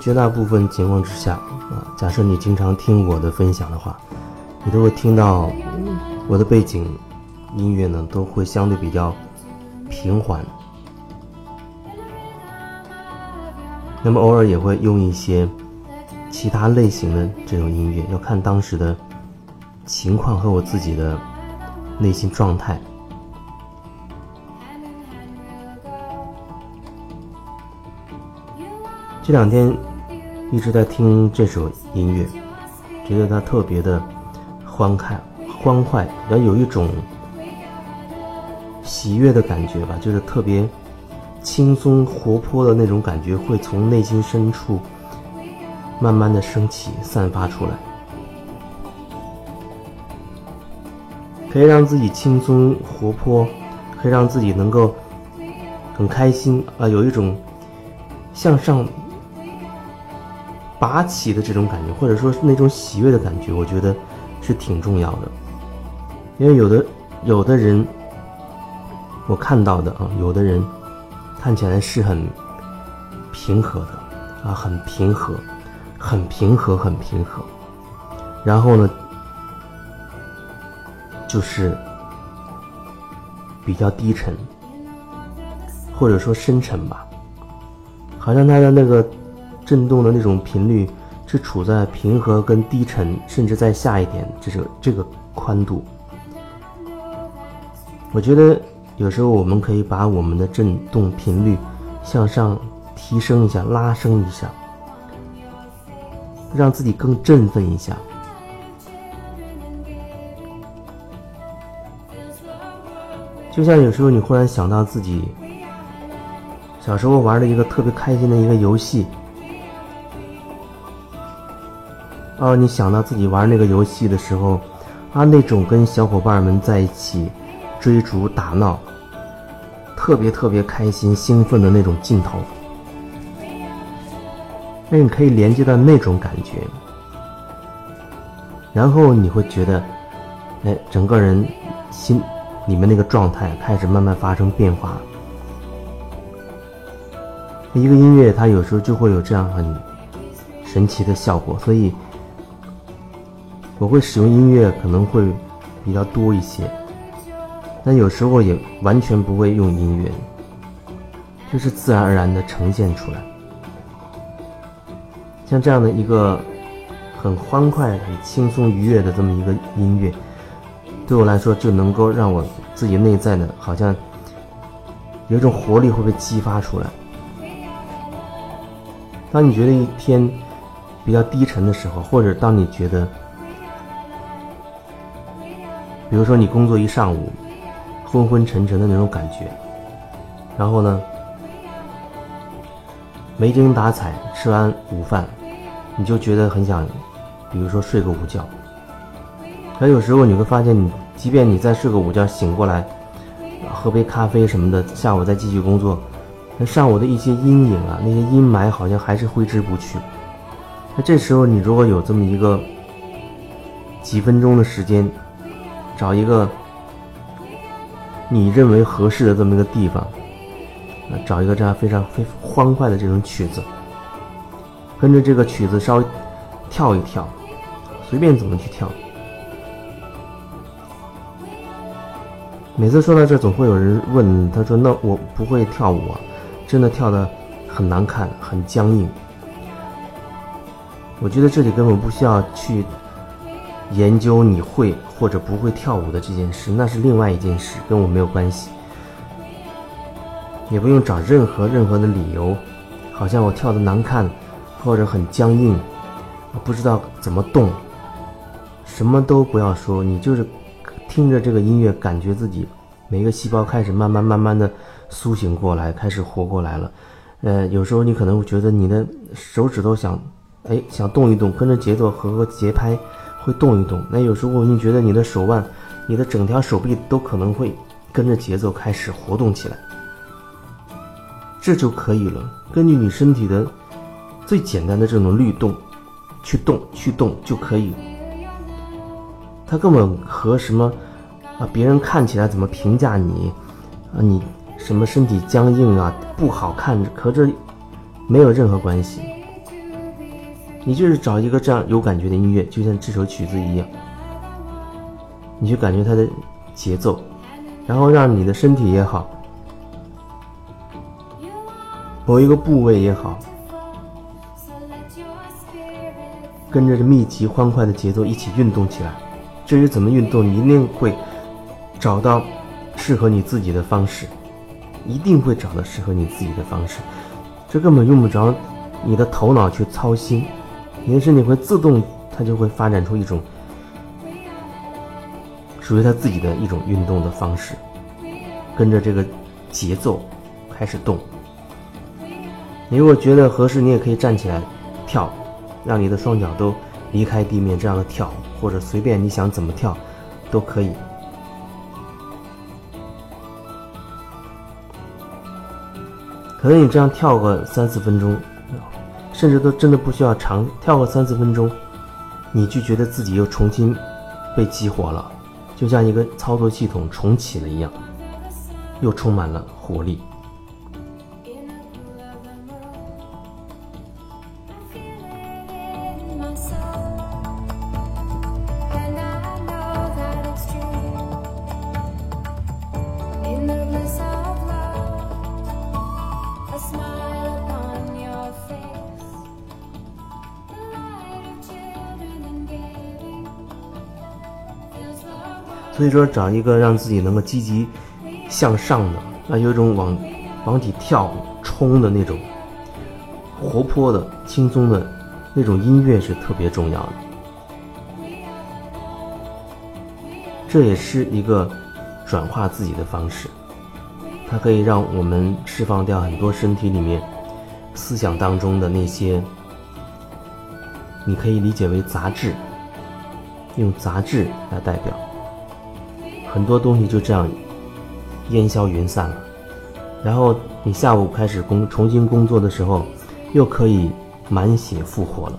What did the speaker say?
绝大部分情况之下啊，假设你经常听我的分享的话，你都会听到我的背景音乐呢，都会相对比较平缓。那么偶尔也会用一些其他类型的这种音乐，要看当时的情况和我自己的内心状态。这两天一直在听这首音乐，觉得它特别的欢快、欢快，然后有一种喜悦的感觉吧，就是特别轻松活泼的那种感觉，会从内心深处慢慢的升起、散发出来，可以让自己轻松活泼，可以让自己能够很开心啊，有一种向上。拔起的这种感觉，或者说是那种喜悦的感觉，我觉得是挺重要的。因为有的有的人，我看到的啊，有的人看起来是很平和的啊，很平和，很平和，很平和。然后呢，就是比较低沉，或者说深沉吧，好像他的那个。震动的那种频率是处在平和跟低沉，甚至再下一点，这是这个宽度。我觉得有时候我们可以把我们的振动频率向上提升一下，拉升一下，让自己更振奋一下。就像有时候你忽然想到自己小时候玩的一个特别开心的一个游戏。哦，你想到自己玩那个游戏的时候，啊，那种跟小伙伴们在一起追逐打闹，特别特别开心、兴奋的那种劲头，那你可以连接到那种感觉，然后你会觉得，哎，整个人心里面那个状态开始慢慢发生变化。一个音乐，它有时候就会有这样很神奇的效果，所以。我会使用音乐，可能会比较多一些，但有时候也完全不会用音乐，就是自然而然的呈现出来。像这样的一个很欢快、很轻松、愉悦的这么一个音乐，对我来说就能够让我自己内在的，好像有一种活力会被激发出来。当你觉得一天比较低沉的时候，或者当你觉得。比如说，你工作一上午，昏昏沉沉的那种感觉，然后呢，没精打采，吃完午饭，你就觉得很想，比如说睡个午觉。可有时候你会发现，你即便你再睡个午觉，醒过来，喝杯咖啡什么的，下午再继续工作，那上午的一些阴影啊，那些阴霾好像还是挥之不去。那这时候，你如果有这么一个几分钟的时间，找一个你认为合适的这么一个地方，啊，找一个这样非常非欢快的这种曲子，跟着这个曲子稍微跳一跳，随便怎么去跳。每次说到这，总会有人问，他说：“那我不会跳舞啊，真的跳的很难看，很僵硬。”我觉得这里根本不需要去。研究你会或者不会跳舞的这件事，那是另外一件事，跟我没有关系。也不用找任何任何的理由，好像我跳的难看，或者很僵硬，不知道怎么动。什么都不要说，你就是听着这个音乐，感觉自己每个细胞开始慢慢慢慢的苏醒过来，开始活过来了。呃，有时候你可能会觉得你的手指头想，哎，想动一动，跟着节奏和个节拍。会动一动，那有时候你觉得你的手腕、你的整条手臂都可能会跟着节奏开始活动起来，这就可以了。根据你身体的最简单的这种律动，去动去动就可以。它根本和什么啊别人看起来怎么评价你啊你什么身体僵硬啊不好看，和这没有任何关系。你就是找一个这样有感觉的音乐，就像这首曲子一样，你去感觉它的节奏，然后让你的身体也好，某一个部位也好，跟着这密集欢快的节奏一起运动起来。至于怎么运动，你一定会找到适合你自己的方式，一定会找到适合你自己的方式。这根本用不着你的头脑去操心。你的身体会自动，它就会发展出一种属于它自己的一种运动的方式，跟着这个节奏开始动。你如果觉得合适，你也可以站起来跳，让你的双脚都离开地面，这样的跳，或者随便你想怎么跳都可以。可能你这样跳个三四分钟。甚至都真的不需要长跳个三四分钟，你就觉得自己又重新被激活了，就像一个操作系统重启了一样，又充满了活力。所以说，找一个让自己能够积极向上的，那有一种往往起跳、冲的那种活泼的、轻松的那种音乐是特别重要的。这也是一个转化自己的方式，它可以让我们释放掉很多身体里面思想当中的那些，你可以理解为杂质，用杂质来代表。很多东西就这样烟消云散了，然后你下午开始工重新工作的时候，又可以满血复活了。